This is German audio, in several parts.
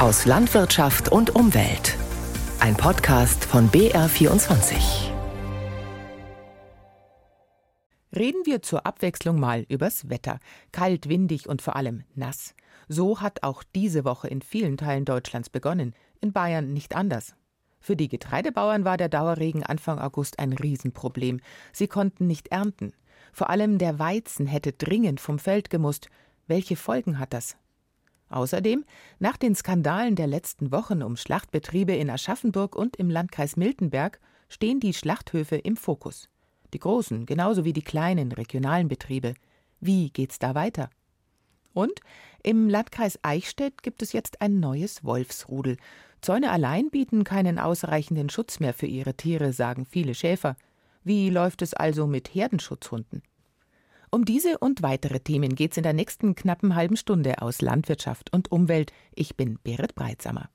aus Landwirtschaft und Umwelt. Ein Podcast von BR24. Reden wir zur Abwechslung mal übers Wetter. Kalt, windig und vor allem nass. So hat auch diese Woche in vielen Teilen Deutschlands begonnen. In Bayern nicht anders. Für die Getreidebauern war der Dauerregen Anfang August ein Riesenproblem. Sie konnten nicht ernten. Vor allem der Weizen hätte dringend vom Feld gemusst. Welche Folgen hat das? Außerdem, nach den Skandalen der letzten Wochen um Schlachtbetriebe in Aschaffenburg und im Landkreis Miltenberg stehen die Schlachthöfe im Fokus. Die großen genauso wie die kleinen regionalen Betriebe. Wie geht's da weiter? Und im Landkreis Eichstätt gibt es jetzt ein neues Wolfsrudel. Zäune allein bieten keinen ausreichenden Schutz mehr für ihre Tiere, sagen viele Schäfer. Wie läuft es also mit Herdenschutzhunden? Um diese und weitere Themen geht es in der nächsten knappen halben Stunde aus Landwirtschaft und Umwelt. Ich bin Berit Breitsamer.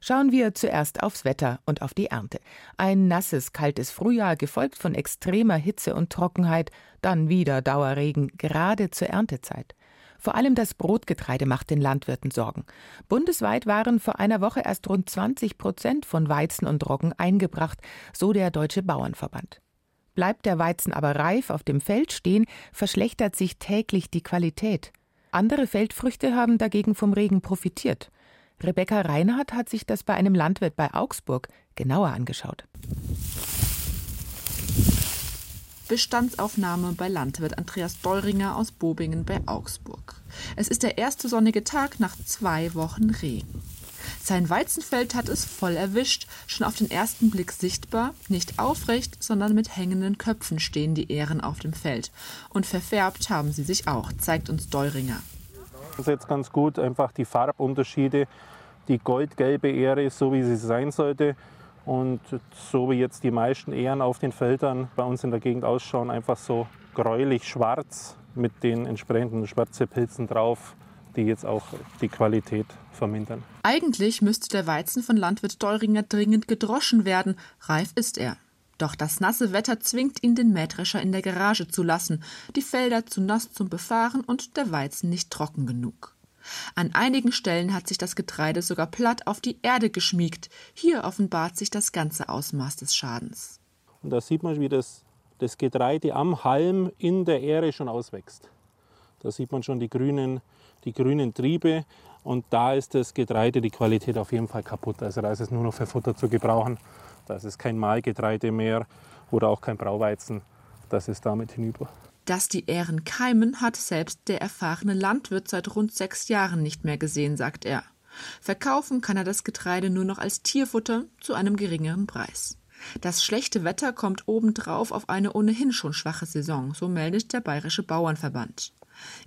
Schauen wir zuerst aufs Wetter und auf die Ernte. Ein nasses, kaltes Frühjahr, gefolgt von extremer Hitze und Trockenheit, dann wieder Dauerregen, gerade zur Erntezeit. Vor allem das Brotgetreide macht den Landwirten Sorgen. Bundesweit waren vor einer Woche erst rund 20 Prozent von Weizen und Roggen eingebracht, so der Deutsche Bauernverband. Bleibt der Weizen aber reif auf dem Feld stehen, verschlechtert sich täglich die Qualität. Andere Feldfrüchte haben dagegen vom Regen profitiert. Rebecca Reinhardt hat sich das bei einem Landwirt bei Augsburg genauer angeschaut. Bestandsaufnahme bei Landwirt Andreas Deuringer aus Bobingen bei Augsburg. Es ist der erste sonnige Tag nach zwei Wochen Regen. Sein Weizenfeld hat es voll erwischt, schon auf den ersten Blick sichtbar, nicht aufrecht, sondern mit hängenden Köpfen stehen die Ähren auf dem Feld. Und verfärbt haben sie sich auch, zeigt uns Deuringer. Das ist jetzt ganz gut, einfach die Farbunterschiede, die goldgelbe Ähre, so wie sie sein sollte. Und so wie jetzt die meisten Ähren auf den Feldern bei uns in der Gegend ausschauen, einfach so gräulich schwarz mit den entsprechenden schwarzen Pilzen drauf die jetzt auch die Qualität vermindern. Eigentlich müsste der Weizen von Landwirt Deuringer dringend gedroschen werden. Reif ist er. Doch das nasse Wetter zwingt ihn, den Mähdrescher in der Garage zu lassen, die Felder zu nass zum Befahren und der Weizen nicht trocken genug. An einigen Stellen hat sich das Getreide sogar platt auf die Erde geschmiegt. Hier offenbart sich das ganze Ausmaß des Schadens. Und da sieht man, wie das, das Getreide am Halm in der Ähre schon auswächst. Da sieht man schon die grünen die grünen Triebe. Und da ist das Getreide, die Qualität auf jeden Fall kaputt. Also da ist es nur noch für Futter zu gebrauchen. Da ist es kein Mahlgetreide mehr oder auch kein Brauweizen. Das ist damit hinüber. Dass die Ähren keimen, hat selbst der erfahrene Landwirt seit rund sechs Jahren nicht mehr gesehen, sagt er. Verkaufen kann er das Getreide nur noch als Tierfutter zu einem geringeren Preis. Das schlechte Wetter kommt obendrauf auf eine ohnehin schon schwache Saison, so meldet der Bayerische Bauernverband.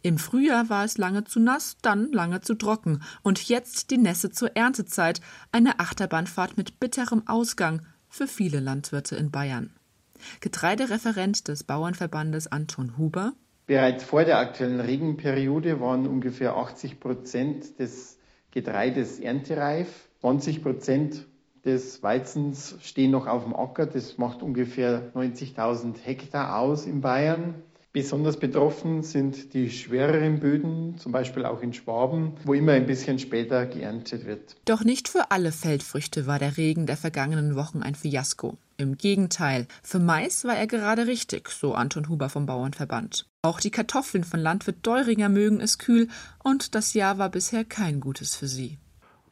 Im Frühjahr war es lange zu nass, dann lange zu trocken und jetzt die Nässe zur Erntezeit, eine Achterbahnfahrt mit bitterem Ausgang für viele Landwirte in Bayern. Getreidereferent des Bauernverbandes Anton Huber. Bereits vor der aktuellen Regenperiode waren ungefähr 80 Prozent des Getreides erntereif. 20 Prozent des Weizens stehen noch auf dem Acker. Das macht ungefähr 90.000 Hektar aus in Bayern. Besonders betroffen sind die schwereren Böden, zum Beispiel auch in Schwaben, wo immer ein bisschen später geerntet wird. Doch nicht für alle Feldfrüchte war der Regen der vergangenen Wochen ein Fiasko. Im Gegenteil, für Mais war er gerade richtig, so Anton Huber vom Bauernverband. Auch die Kartoffeln von Landwirt Deuringer mögen es kühl und das Jahr war bisher kein gutes für sie.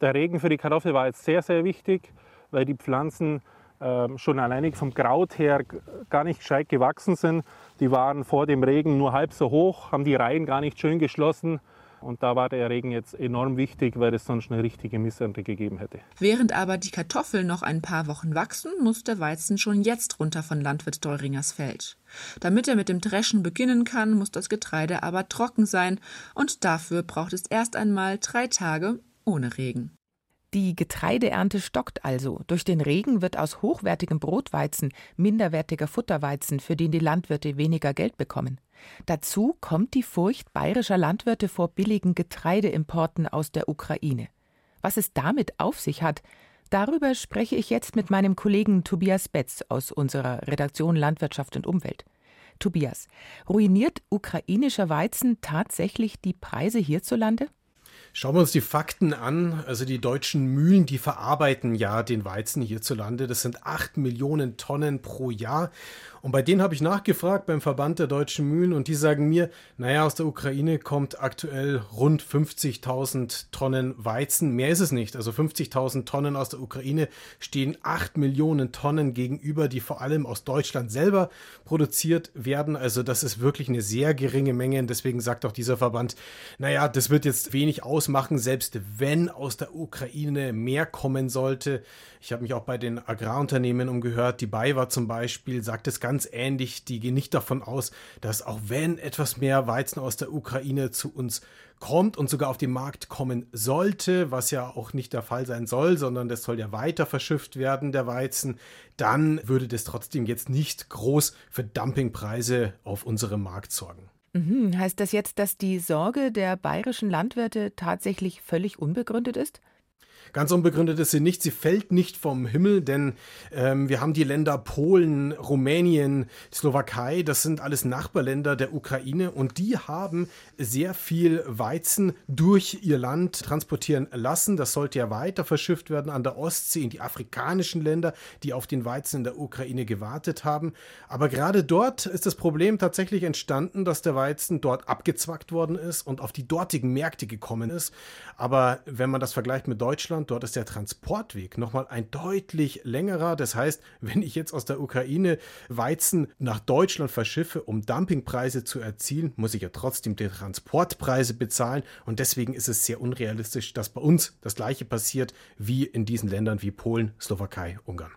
Der Regen für die Kartoffel war jetzt sehr, sehr wichtig, weil die Pflanzen ähm, schon alleinig vom Kraut her gar nicht gescheit gewachsen sind. Die waren vor dem Regen nur halb so hoch, haben die Reihen gar nicht schön geschlossen. Und da war der Regen jetzt enorm wichtig, weil es sonst eine richtige Missernte gegeben hätte. Während aber die Kartoffeln noch ein paar Wochen wachsen, muss der Weizen schon jetzt runter von Landwirt Deuringers Feld. Damit er mit dem Dreschen beginnen kann, muss das Getreide aber trocken sein. Und dafür braucht es erst einmal drei Tage ohne Regen. Die Getreideernte stockt also. Durch den Regen wird aus hochwertigem Brotweizen minderwertiger Futterweizen, für den die Landwirte weniger Geld bekommen. Dazu kommt die Furcht bayerischer Landwirte vor billigen Getreideimporten aus der Ukraine. Was es damit auf sich hat, darüber spreche ich jetzt mit meinem Kollegen Tobias Betz aus unserer Redaktion Landwirtschaft und Umwelt. Tobias, ruiniert ukrainischer Weizen tatsächlich die Preise hierzulande? Schauen wir uns die Fakten an. Also die deutschen Mühlen, die verarbeiten ja den Weizen hierzulande. Das sind 8 Millionen Tonnen pro Jahr. Und bei denen habe ich nachgefragt beim Verband der deutschen Mühlen und die sagen mir, naja, aus der Ukraine kommt aktuell rund 50.000 Tonnen Weizen. Mehr ist es nicht. Also 50.000 Tonnen aus der Ukraine stehen 8 Millionen Tonnen gegenüber, die vor allem aus Deutschland selber produziert werden. Also das ist wirklich eine sehr geringe Menge. Und deswegen sagt auch dieser Verband, naja, das wird jetzt wenig ausmachen, selbst wenn aus der Ukraine mehr kommen sollte. Ich habe mich auch bei den Agrarunternehmen umgehört. Die BayWa zum Beispiel sagt es ganz ähnlich. Die gehen nicht davon aus, dass auch wenn etwas mehr Weizen aus der Ukraine zu uns kommt und sogar auf den Markt kommen sollte, was ja auch nicht der Fall sein soll, sondern das soll ja weiter verschifft werden, der Weizen, dann würde das trotzdem jetzt nicht groß für Dumpingpreise auf unserem Markt sorgen. Mhm. Heißt das jetzt, dass die Sorge der bayerischen Landwirte tatsächlich völlig unbegründet ist? Ganz unbegründet ist sie nicht. Sie fällt nicht vom Himmel, denn ähm, wir haben die Länder Polen, Rumänien, Slowakei, das sind alles Nachbarländer der Ukraine und die haben sehr viel Weizen durch ihr Land transportieren lassen. Das sollte ja weiter verschifft werden an der Ostsee in die afrikanischen Länder, die auf den Weizen in der Ukraine gewartet haben. Aber gerade dort ist das Problem tatsächlich entstanden, dass der Weizen dort abgezwackt worden ist und auf die dortigen Märkte gekommen ist. Aber wenn man das vergleicht mit Deutschland, Deutschland. Dort ist der Transportweg nochmal ein deutlich längerer. Das heißt, wenn ich jetzt aus der Ukraine Weizen nach Deutschland verschiffe, um Dumpingpreise zu erzielen, muss ich ja trotzdem die Transportpreise bezahlen. Und deswegen ist es sehr unrealistisch, dass bei uns das gleiche passiert wie in diesen Ländern wie Polen, Slowakei, Ungarn.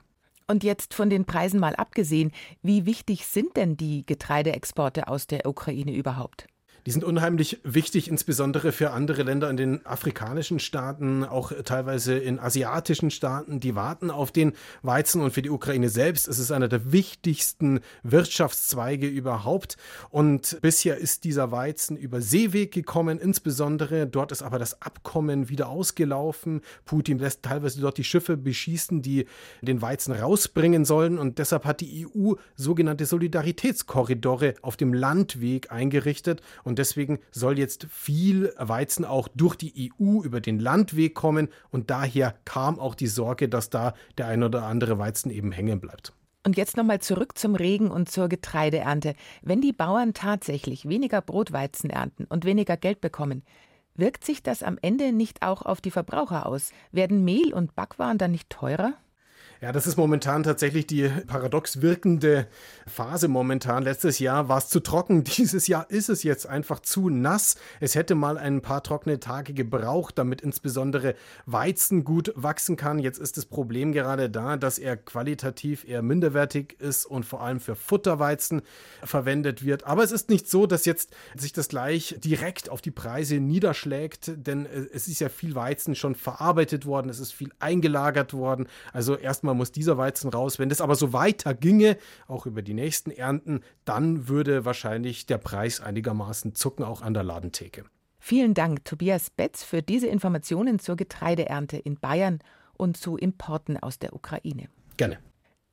Und jetzt von den Preisen mal abgesehen, wie wichtig sind denn die Getreideexporte aus der Ukraine überhaupt? Die sind unheimlich wichtig, insbesondere für andere Länder in den afrikanischen Staaten, auch teilweise in asiatischen Staaten. Die warten auf den Weizen und für die Ukraine selbst ist es einer der wichtigsten Wirtschaftszweige überhaupt. Und bisher ist dieser Weizen über Seeweg gekommen, insbesondere dort ist aber das Abkommen wieder ausgelaufen. Putin lässt teilweise dort die Schiffe beschießen, die den Weizen rausbringen sollen. Und deshalb hat die EU sogenannte Solidaritätskorridore auf dem Landweg eingerichtet. Und und deswegen soll jetzt viel Weizen auch durch die EU über den Landweg kommen. Und daher kam auch die Sorge, dass da der ein oder andere Weizen eben hängen bleibt. Und jetzt nochmal zurück zum Regen und zur Getreideernte. Wenn die Bauern tatsächlich weniger Brotweizen ernten und weniger Geld bekommen, wirkt sich das am Ende nicht auch auf die Verbraucher aus? Werden Mehl und Backwaren dann nicht teurer? Ja, das ist momentan tatsächlich die paradox wirkende Phase momentan. Letztes Jahr war es zu trocken, dieses Jahr ist es jetzt einfach zu nass. Es hätte mal ein paar trockene Tage gebraucht, damit insbesondere Weizen gut wachsen kann. Jetzt ist das Problem gerade da, dass er qualitativ eher minderwertig ist und vor allem für Futterweizen verwendet wird. Aber es ist nicht so, dass jetzt sich das gleich direkt auf die Preise niederschlägt, denn es ist ja viel Weizen schon verarbeitet worden, es ist viel eingelagert worden. Also erstmal Sommer muss dieser Weizen raus. Wenn das aber so weiter ginge, auch über die nächsten Ernten, dann würde wahrscheinlich der Preis einigermaßen zucken, auch an der Ladentheke. Vielen Dank, Tobias Betz, für diese Informationen zur Getreideernte in Bayern und zu Importen aus der Ukraine. Gerne.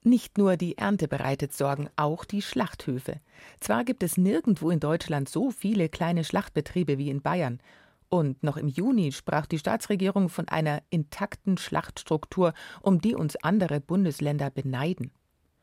Nicht nur die Ernte bereitet Sorgen, auch die Schlachthöfe. Zwar gibt es nirgendwo in Deutschland so viele kleine Schlachtbetriebe wie in Bayern, und noch im Juni sprach die Staatsregierung von einer intakten Schlachtstruktur, um die uns andere Bundesländer beneiden.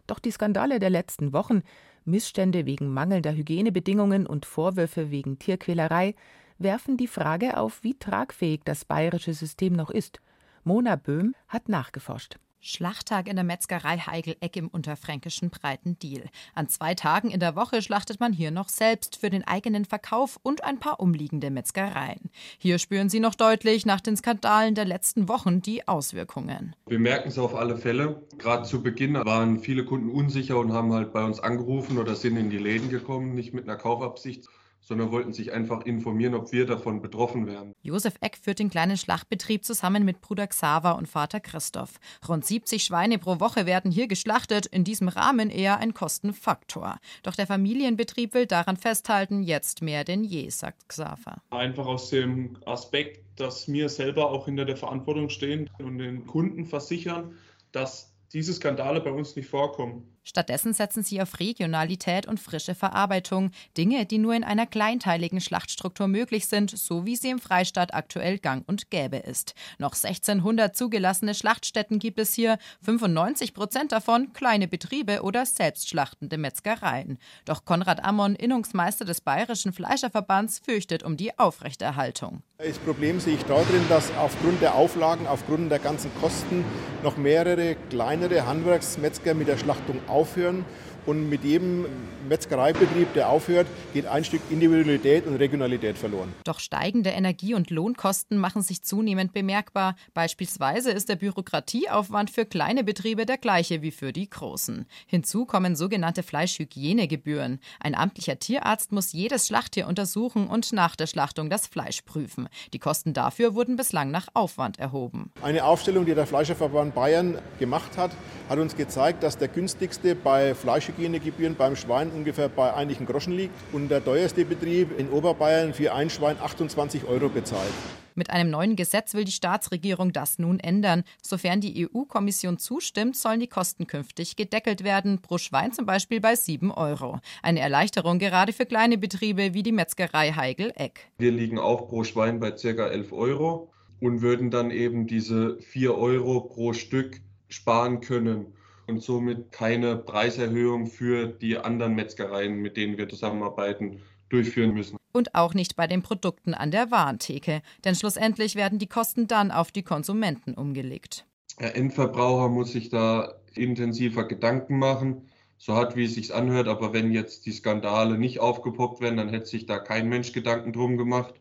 Doch die Skandale der letzten Wochen, Missstände wegen mangelnder Hygienebedingungen und Vorwürfe wegen Tierquälerei werfen die Frage auf, wie tragfähig das bayerische System noch ist. Mona Böhm hat nachgeforscht. Schlachttag in der Metzgerei Heigel-Eck im unterfränkischen Breitendiel. An zwei Tagen in der Woche schlachtet man hier noch selbst für den eigenen Verkauf und ein paar umliegende Metzgereien. Hier spüren Sie noch deutlich nach den Skandalen der letzten Wochen die Auswirkungen. Wir merken es auf alle Fälle. Gerade zu Beginn waren viele Kunden unsicher und haben halt bei uns angerufen oder sind in die Läden gekommen, nicht mit einer Kaufabsicht, sondern wollten sich einfach informieren, ob wir davon betroffen wären. Josef Eck führt den kleinen Schlachtbetrieb zusammen mit Bruder Xaver und Vater Christoph. Rund 70 Schweine pro Woche werden hier geschlachtet, in diesem Rahmen eher ein Kostenfaktor. Doch der Familienbetrieb will daran festhalten, jetzt mehr denn je, sagt Xaver. Einfach aus dem Aspekt, dass wir selber auch hinter der Verantwortung stehen und den Kunden versichern, dass diese Skandale bei uns nicht vorkommen. Stattdessen setzen sie auf Regionalität und frische Verarbeitung, Dinge, die nur in einer kleinteiligen Schlachtstruktur möglich sind, so wie sie im Freistaat aktuell gang und gäbe ist. Noch 1600 zugelassene Schlachtstätten gibt es hier, 95 Prozent davon kleine Betriebe oder selbstschlachtende Metzgereien. Doch Konrad Ammon, Innungsmeister des Bayerischen Fleischerverbands, fürchtet um die Aufrechterhaltung. Das Problem sehe ich darin, dass aufgrund der Auflagen, aufgrund der ganzen Kosten noch mehrere kleinere Handwerksmetzger mit der Schlachtung aufhören und mit jedem Metzgereibetrieb, der aufhört, geht ein Stück Individualität und Regionalität verloren. Doch steigende Energie- und Lohnkosten machen sich zunehmend bemerkbar. Beispielsweise ist der Bürokratieaufwand für kleine Betriebe der gleiche wie für die großen. Hinzu kommen sogenannte Fleischhygienegebühren. Ein amtlicher Tierarzt muss jedes Schlachttier untersuchen und nach der Schlachtung das Fleisch prüfen. Die Kosten dafür wurden bislang nach Aufwand erhoben. Eine Aufstellung, die der Fleischerverband Bayern gemacht hat, hat uns gezeigt, dass der günstigste bei Fleischhygienegebühren Hygienegebühren beim Schwein ungefähr bei einigen Groschen liegt und der teuerste Betrieb in Oberbayern für ein Schwein 28 Euro bezahlt. Mit einem neuen Gesetz will die Staatsregierung das nun ändern. Sofern die EU-Kommission zustimmt, sollen die Kosten künftig gedeckelt werden, pro Schwein zum Beispiel bei 7 Euro. Eine Erleichterung gerade für kleine Betriebe wie die Metzgerei Heigel-Eck. Wir liegen auch pro Schwein bei ca. 11 Euro und würden dann eben diese 4 Euro pro Stück sparen können und somit keine Preiserhöhung für die anderen Metzgereien, mit denen wir zusammenarbeiten, durchführen müssen. Und auch nicht bei den Produkten an der Warentheke, denn schlussendlich werden die Kosten dann auf die Konsumenten umgelegt. Der Endverbraucher muss sich da intensiver Gedanken machen, so hart wie es sich anhört, aber wenn jetzt die Skandale nicht aufgepoppt werden, dann hätte sich da kein Mensch Gedanken drum gemacht.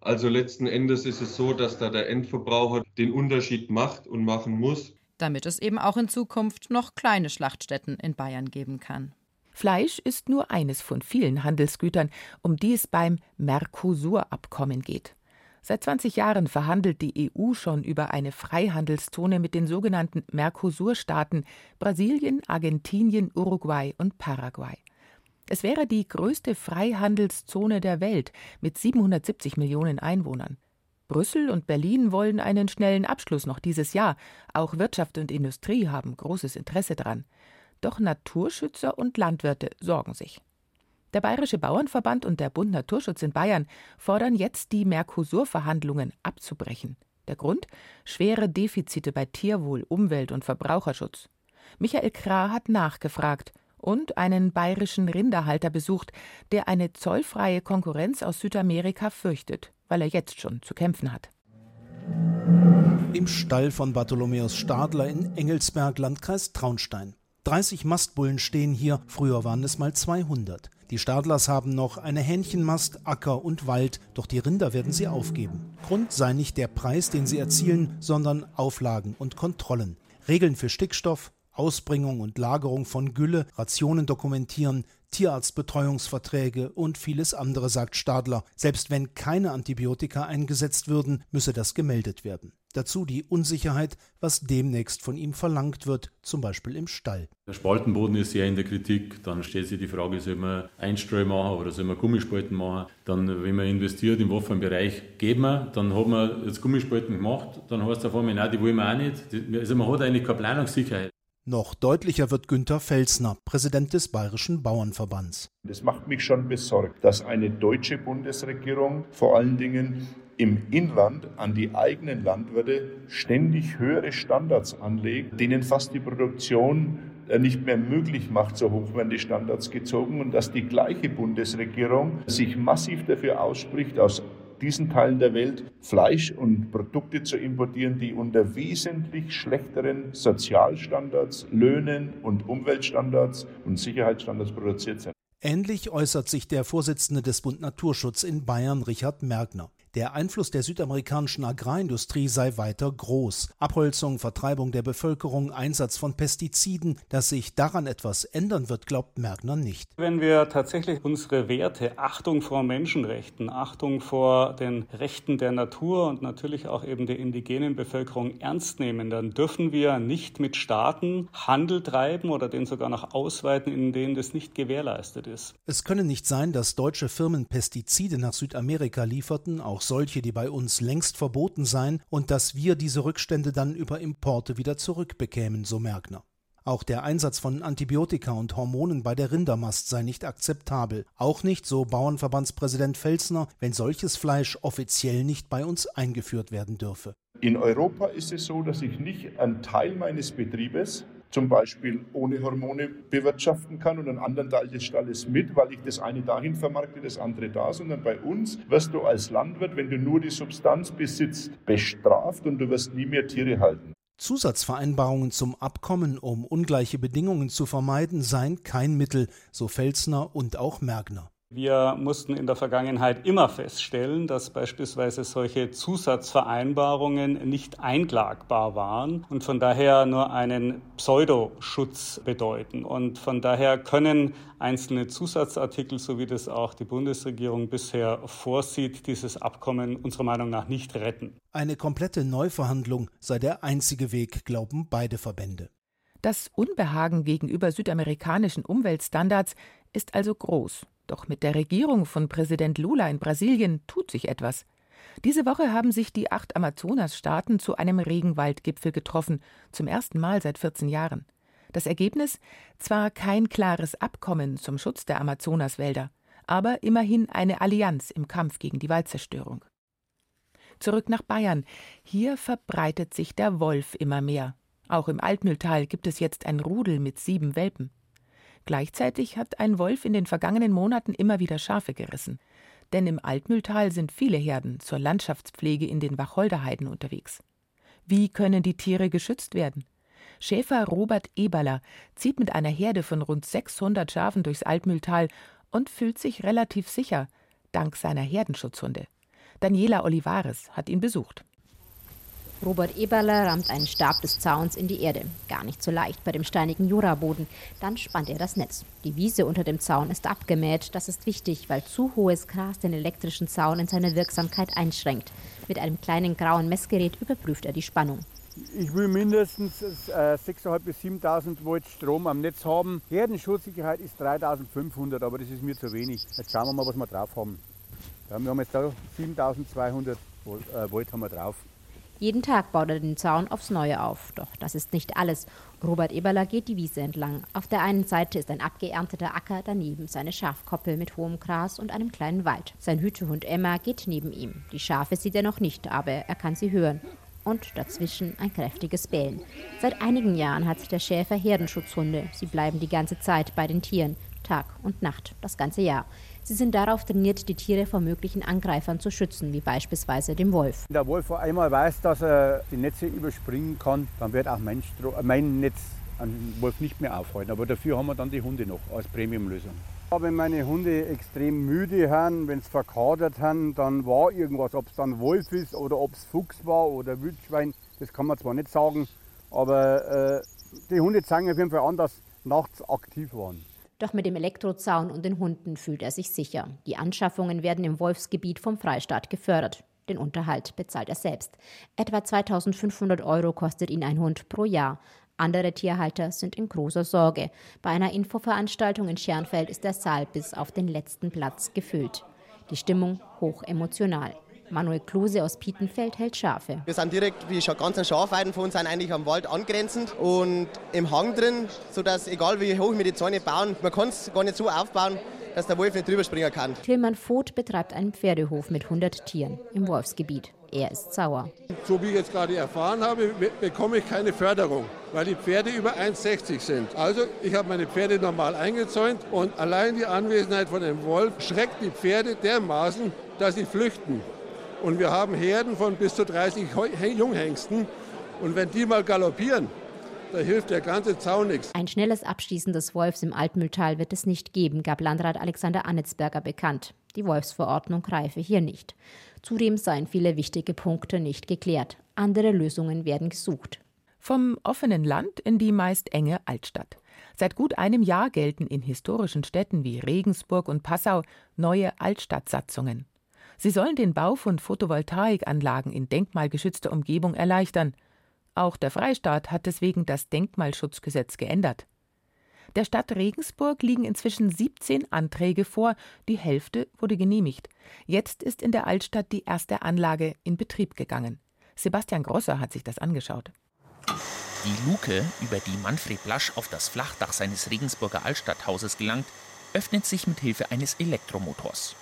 Also letzten Endes ist es so, dass da der Endverbraucher den Unterschied macht und machen muss damit es eben auch in Zukunft noch kleine Schlachtstätten in Bayern geben kann. Fleisch ist nur eines von vielen Handelsgütern, um die es beim Mercosur-Abkommen geht. Seit 20 Jahren verhandelt die EU schon über eine Freihandelszone mit den sogenannten Mercosur-Staaten Brasilien, Argentinien, Uruguay und Paraguay. Es wäre die größte Freihandelszone der Welt mit 770 Millionen Einwohnern. Brüssel und Berlin wollen einen schnellen Abschluss noch dieses Jahr. Auch Wirtschaft und Industrie haben großes Interesse daran. Doch Naturschützer und Landwirte sorgen sich. Der Bayerische Bauernverband und der Bund Naturschutz in Bayern fordern jetzt, die Mercosur-Verhandlungen abzubrechen. Der Grund? Schwere Defizite bei Tierwohl, Umwelt und Verbraucherschutz. Michael Krah hat nachgefragt und einen bayerischen Rinderhalter besucht, der eine zollfreie Konkurrenz aus Südamerika fürchtet weil er jetzt schon zu kämpfen hat. Im Stall von Bartholomäus Stadler in Engelsberg, Landkreis Traunstein. 30 Mastbullen stehen hier, früher waren es mal 200. Die Stadlers haben noch eine Hähnchenmast, Acker und Wald, doch die Rinder werden sie aufgeben. Grund sei nicht der Preis, den sie erzielen, sondern Auflagen und Kontrollen. Regeln für Stickstoff, Ausbringung und Lagerung von Gülle, Rationen dokumentieren, Tierarztbetreuungsverträge und vieles andere, sagt Stadler. Selbst wenn keine Antibiotika eingesetzt würden, müsse das gemeldet werden. Dazu die Unsicherheit, was demnächst von ihm verlangt wird, zum Beispiel im Stall. Der Spaltenboden ist sehr in der Kritik. Dann stellt sich die Frage, soll man Einstreu machen oder soll man Gummispalten machen? Dann, wenn man investiert im Waffenbereich, geht man. Dann hat man jetzt Gummispalten gemacht. Dann heißt es auf einmal, nein, die wollen wir auch nicht. Also man hat eigentlich keine Planungssicherheit. Noch deutlicher wird Günter Felsner, Präsident des Bayerischen Bauernverbands. Das macht mich schon besorgt, dass eine deutsche Bundesregierung vor allen Dingen im Inland an die eigenen Landwirte ständig höhere Standards anlegt, denen fast die Produktion äh, nicht mehr möglich macht, so hoch werden die Standards gezogen und dass die gleiche Bundesregierung sich massiv dafür ausspricht, aus diesen Teilen der Welt Fleisch und Produkte zu importieren, die unter wesentlich schlechteren Sozialstandards, Löhnen und Umweltstandards und Sicherheitsstandards produziert sind. Ähnlich äußert sich der Vorsitzende des Bund Naturschutz in Bayern, Richard Mergner. Der Einfluss der südamerikanischen Agrarindustrie sei weiter groß. Abholzung, Vertreibung der Bevölkerung, Einsatz von Pestiziden. Dass sich daran etwas ändern wird, glaubt Mergner nicht. Wenn wir tatsächlich unsere Werte, Achtung vor Menschenrechten, Achtung vor den Rechten der Natur und natürlich auch eben der indigenen Bevölkerung ernst nehmen, dann dürfen wir nicht mit Staaten Handel treiben oder den sogar noch ausweiten, in denen das nicht gewährleistet ist. Es könne nicht sein, dass deutsche Firmen Pestizide nach Südamerika lieferten, auch auch solche, die bei uns längst verboten seien, und dass wir diese Rückstände dann über Importe wieder zurückbekämen, so Merkner. Auch der Einsatz von Antibiotika und Hormonen bei der Rindermast sei nicht akzeptabel. Auch nicht, so Bauernverbandspräsident Felsner, wenn solches Fleisch offiziell nicht bei uns eingeführt werden dürfe. In Europa ist es so, dass ich nicht einen Teil meines Betriebes zum Beispiel ohne Hormone bewirtschaften kann und einen anderen Teil des Stalles mit, weil ich das eine dahin vermarkte, das andere da, sondern bei uns wirst du als Landwirt, wenn du nur die Substanz besitzt, bestraft und du wirst nie mehr Tiere halten. Zusatzvereinbarungen zum Abkommen, um ungleiche Bedingungen zu vermeiden, seien kein Mittel, so Felsner und auch Mergner. Wir mussten in der Vergangenheit immer feststellen, dass beispielsweise solche Zusatzvereinbarungen nicht einklagbar waren und von daher nur einen Pseudoschutz bedeuten. Und von daher können einzelne Zusatzartikel, so wie das auch die Bundesregierung bisher vorsieht, dieses Abkommen unserer Meinung nach nicht retten. Eine komplette Neuverhandlung sei der einzige Weg, glauben beide Verbände. Das Unbehagen gegenüber südamerikanischen Umweltstandards ist also groß. Doch mit der Regierung von Präsident Lula in Brasilien tut sich etwas. Diese Woche haben sich die acht Amazonasstaaten zu einem Regenwaldgipfel getroffen, zum ersten Mal seit 14 Jahren. Das Ergebnis? Zwar kein klares Abkommen zum Schutz der Amazonaswälder, aber immerhin eine Allianz im Kampf gegen die Waldzerstörung. Zurück nach Bayern. Hier verbreitet sich der Wolf immer mehr. Auch im Altmühltal gibt es jetzt ein Rudel mit sieben Welpen. Gleichzeitig hat ein Wolf in den vergangenen Monaten immer wieder Schafe gerissen. Denn im Altmühltal sind viele Herden zur Landschaftspflege in den Wacholderheiden unterwegs. Wie können die Tiere geschützt werden? Schäfer Robert Eberler zieht mit einer Herde von rund 600 Schafen durchs Altmühltal und fühlt sich relativ sicher, dank seiner Herdenschutzhunde. Daniela Olivares hat ihn besucht. Robert Eberler rammt einen Stab des Zauns in die Erde. Gar nicht so leicht bei dem steinigen Juraboden. Dann spannt er das Netz. Die Wiese unter dem Zaun ist abgemäht. Das ist wichtig, weil zu hohes Gras den elektrischen Zaun in seiner Wirksamkeit einschränkt. Mit einem kleinen grauen Messgerät überprüft er die Spannung. Ich will mindestens äh, 6.500 bis 7.000 Volt Strom am Netz haben. Herdenschutzsicherheit ist 3.500, aber das ist mir zu wenig. Jetzt schauen wir mal, was wir drauf haben. Wir haben jetzt da 7.200 Volt, äh, Volt haben wir drauf. Jeden Tag baut er den Zaun aufs Neue auf. Doch das ist nicht alles. Robert Eberler geht die Wiese entlang. Auf der einen Seite ist ein abgeernteter Acker, daneben seine Schafkoppel mit hohem Gras und einem kleinen Wald. Sein Hütehund Emma geht neben ihm. Die Schafe sieht er noch nicht, aber er kann sie hören. Und dazwischen ein kräftiges Bellen. Seit einigen Jahren hat der Schäfer Herdenschutzhunde. Sie bleiben die ganze Zeit bei den Tieren, Tag und Nacht, das ganze Jahr. Sie sind darauf trainiert, die Tiere vor möglichen Angreifern zu schützen, wie beispielsweise dem Wolf. Wenn der Wolf einmal weiß, dass er die Netze überspringen kann, dann wird auch mein, mein Netz einen Wolf nicht mehr aufhalten. Aber dafür haben wir dann die Hunde noch als Premiumlösung. Wenn meine Hunde extrem müde sind, wenn sie verkadert haben, dann war irgendwas. Ob es dann Wolf ist oder ob es Fuchs war oder Wildschwein, das kann man zwar nicht sagen. Aber äh, die Hunde zeigen auf jeden Fall an, dass nachts aktiv waren. Doch mit dem Elektrozaun und den Hunden fühlt er sich sicher. Die Anschaffungen werden im Wolfsgebiet vom Freistaat gefördert. Den Unterhalt bezahlt er selbst. Etwa 2500 Euro kostet ihn ein Hund pro Jahr. Andere Tierhalter sind in großer Sorge. Bei einer Infoveranstaltung in Schernfeld ist der Saal bis auf den letzten Platz gefüllt. Die Stimmung hoch emotional. Manuel Klose aus Pietenfeld hält Schafe. Wir sind direkt, wie schon ganz Schafweiden von uns sind eigentlich am Wald angrenzend und im Hang drin, sodass egal wie hoch wir die Zäune bauen, man kann es gar nicht so aufbauen, dass der Wolf nicht drüber springen kann. Tillmann Voth betreibt einen Pferdehof mit 100 Tieren im Wolfsgebiet. Er ist sauer. So wie ich jetzt gerade erfahren habe, bekomme ich keine Förderung, weil die Pferde über 1,60 sind. Also ich habe meine Pferde normal eingezäunt und allein die Anwesenheit von einem Wolf schreckt die Pferde dermaßen, dass sie flüchten. Und wir haben Herden von bis zu 30 Junghengsten. Und wenn die mal galoppieren, da hilft der ganze Zaun nichts. Ein schnelles Abschießen des Wolfs im Altmühltal wird es nicht geben, gab Landrat Alexander Annetsberger bekannt. Die Wolfsverordnung greife hier nicht. Zudem seien viele wichtige Punkte nicht geklärt. Andere Lösungen werden gesucht. Vom offenen Land in die meist enge Altstadt. Seit gut einem Jahr gelten in historischen Städten wie Regensburg und Passau neue Altstadtsatzungen. Sie sollen den Bau von Photovoltaikanlagen in denkmalgeschützter Umgebung erleichtern. Auch der Freistaat hat deswegen das Denkmalschutzgesetz geändert. Der Stadt Regensburg liegen inzwischen 17 Anträge vor, die Hälfte wurde genehmigt. Jetzt ist in der Altstadt die erste Anlage in Betrieb gegangen. Sebastian Grosser hat sich das angeschaut. Die Luke, über die Manfred Blasch auf das Flachdach seines Regensburger Altstadthauses gelangt, öffnet sich mit Hilfe eines Elektromotors.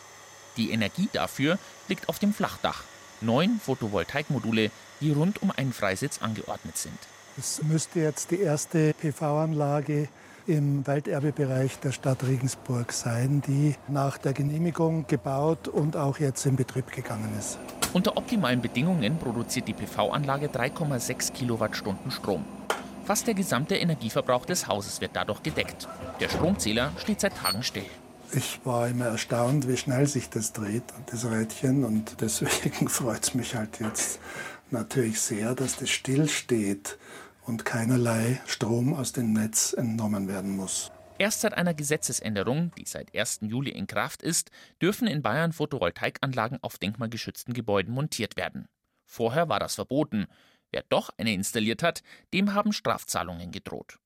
Die Energie dafür liegt auf dem Flachdach. Neun Photovoltaikmodule, die rund um einen Freisitz angeordnet sind. Es müsste jetzt die erste PV-Anlage im Welterbebereich der Stadt Regensburg sein, die nach der Genehmigung gebaut und auch jetzt in Betrieb gegangen ist. Unter optimalen Bedingungen produziert die PV-Anlage 3,6 Kilowattstunden Strom. Fast der gesamte Energieverbrauch des Hauses wird dadurch gedeckt. Der Stromzähler steht seit Tagen still. Ich war immer erstaunt, wie schnell sich das dreht, das Rädchen. Und deswegen freut es mich halt jetzt natürlich sehr, dass das stillsteht und keinerlei Strom aus dem Netz entnommen werden muss. Erst seit einer Gesetzesänderung, die seit 1. Juli in Kraft ist, dürfen in Bayern Photovoltaikanlagen auf denkmalgeschützten Gebäuden montiert werden. Vorher war das verboten. Wer doch eine installiert hat, dem haben Strafzahlungen gedroht.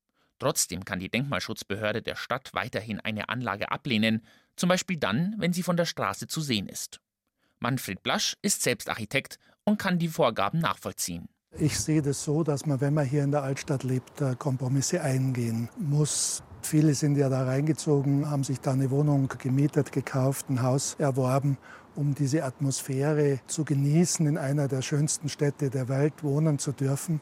Trotzdem kann die Denkmalschutzbehörde der Stadt weiterhin eine Anlage ablehnen, zum Beispiel dann, wenn sie von der Straße zu sehen ist. Manfred Blasch ist selbst Architekt und kann die Vorgaben nachvollziehen. Ich sehe das so, dass man, wenn man hier in der Altstadt lebt, Kompromisse eingehen muss. Viele sind ja da reingezogen, haben sich da eine Wohnung gemietet, gekauft, ein Haus erworben, um diese Atmosphäre zu genießen, in einer der schönsten Städte der Welt wohnen zu dürfen.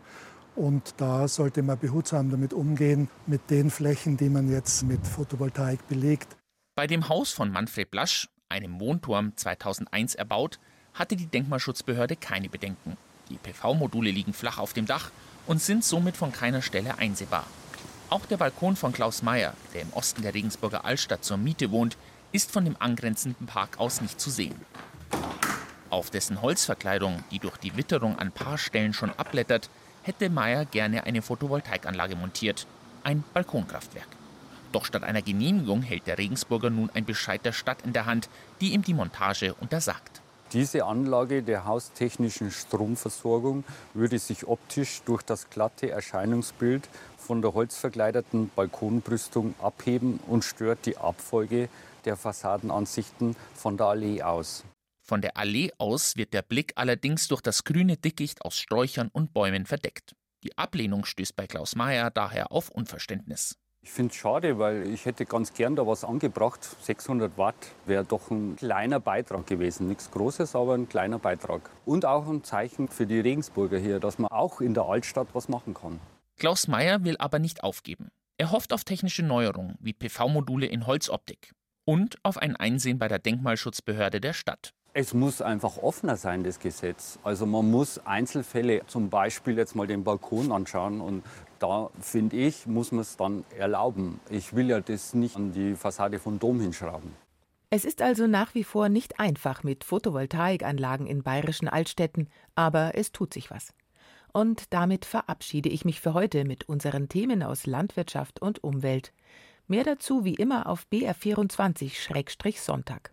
Und da sollte man behutsam damit umgehen, mit den Flächen, die man jetzt mit Photovoltaik belegt. Bei dem Haus von Manfred Blasch, einem Wohnturm 2001 erbaut, hatte die Denkmalschutzbehörde keine Bedenken. Die PV-Module liegen flach auf dem Dach und sind somit von keiner Stelle einsehbar. Auch der Balkon von Klaus Meyer, der im Osten der Regensburger Altstadt zur Miete wohnt, ist von dem angrenzenden Park aus nicht zu sehen. Auf dessen Holzverkleidung, die durch die Witterung an paar Stellen schon abblättert, hätte Meyer gerne eine Photovoltaikanlage montiert, ein Balkonkraftwerk. Doch statt einer Genehmigung hält der Regensburger nun ein Bescheid der Stadt in der Hand, die ihm die Montage untersagt. Diese Anlage der haustechnischen Stromversorgung würde sich optisch durch das glatte Erscheinungsbild von der holzverkleideten Balkonbrüstung abheben und stört die Abfolge der Fassadenansichten von der Allee aus. Von der Allee aus wird der Blick allerdings durch das grüne Dickicht aus Sträuchern und Bäumen verdeckt. Die Ablehnung stößt bei Klaus Mayer daher auf Unverständnis. Ich finde es schade, weil ich hätte ganz gern da was angebracht. 600 Watt wäre doch ein kleiner Beitrag gewesen. Nichts Großes, aber ein kleiner Beitrag. Und auch ein Zeichen für die Regensburger hier, dass man auch in der Altstadt was machen kann. Klaus Mayer will aber nicht aufgeben. Er hofft auf technische Neuerungen wie PV-Module in Holzoptik und auf ein Einsehen bei der Denkmalschutzbehörde der Stadt. Es muss einfach offener sein, das Gesetz. Also man muss Einzelfälle, zum Beispiel jetzt mal den Balkon anschauen und da finde ich, muss man es dann erlauben. Ich will ja das nicht an die Fassade vom Dom hinschrauben. Es ist also nach wie vor nicht einfach mit Photovoltaikanlagen in bayerischen Altstädten, aber es tut sich was. Und damit verabschiede ich mich für heute mit unseren Themen aus Landwirtschaft und Umwelt. Mehr dazu wie immer auf BR24-Sonntag.